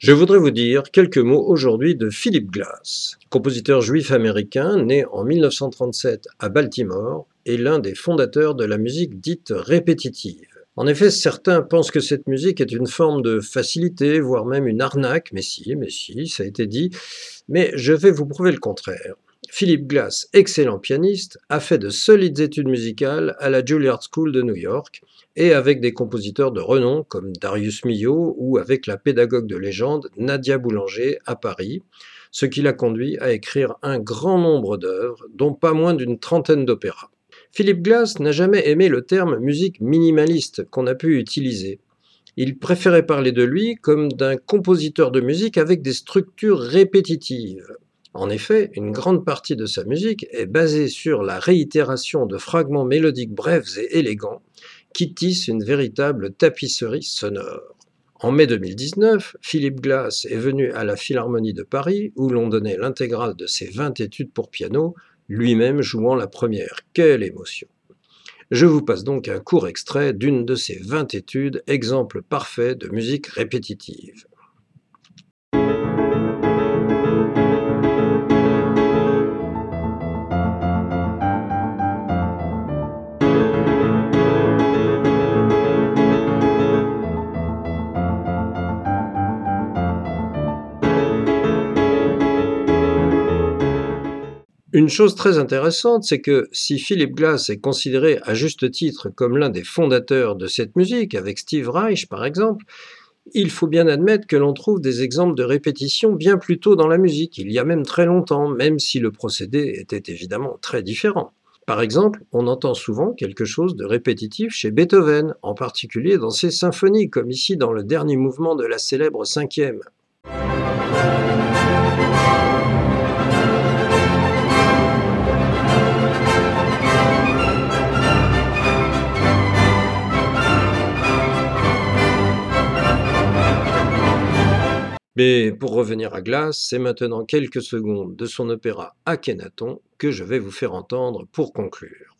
Je voudrais vous dire quelques mots aujourd'hui de Philip Glass, compositeur juif américain né en 1937 à Baltimore et l'un des fondateurs de la musique dite répétitive. En effet, certains pensent que cette musique est une forme de facilité, voire même une arnaque, mais si, mais si, ça a été dit, mais je vais vous prouver le contraire. Philip Glass, excellent pianiste, a fait de solides études musicales à la Juilliard School de New York et avec des compositeurs de renom comme Darius Milhaud ou avec la pédagogue de légende Nadia Boulanger à Paris, ce qui l'a conduit à écrire un grand nombre d'œuvres, dont pas moins d'une trentaine d'opéras. Philip Glass n'a jamais aimé le terme musique minimaliste qu'on a pu utiliser. Il préférait parler de lui comme d'un compositeur de musique avec des structures répétitives. En effet, une grande partie de sa musique est basée sur la réitération de fragments mélodiques brefs et élégants qui tissent une véritable tapisserie sonore. En mai 2019, Philippe Glass est venu à la Philharmonie de Paris où l'on donnait l'intégrale de ses 20 études pour piano, lui-même jouant la première. Quelle émotion Je vous passe donc un court extrait d'une de ces 20 études, exemple parfait de musique répétitive. Une chose très intéressante, c'est que si Philip Glass est considéré à juste titre comme l'un des fondateurs de cette musique, avec Steve Reich par exemple, il faut bien admettre que l'on trouve des exemples de répétition bien plus tôt dans la musique, il y a même très longtemps, même si le procédé était évidemment très différent. Par exemple, on entend souvent quelque chose de répétitif chez Beethoven, en particulier dans ses symphonies, comme ici dans le dernier mouvement de la célèbre cinquième. Mais pour revenir à Glass, c'est maintenant quelques secondes de son opéra Akhenaton que je vais vous faire entendre pour conclure.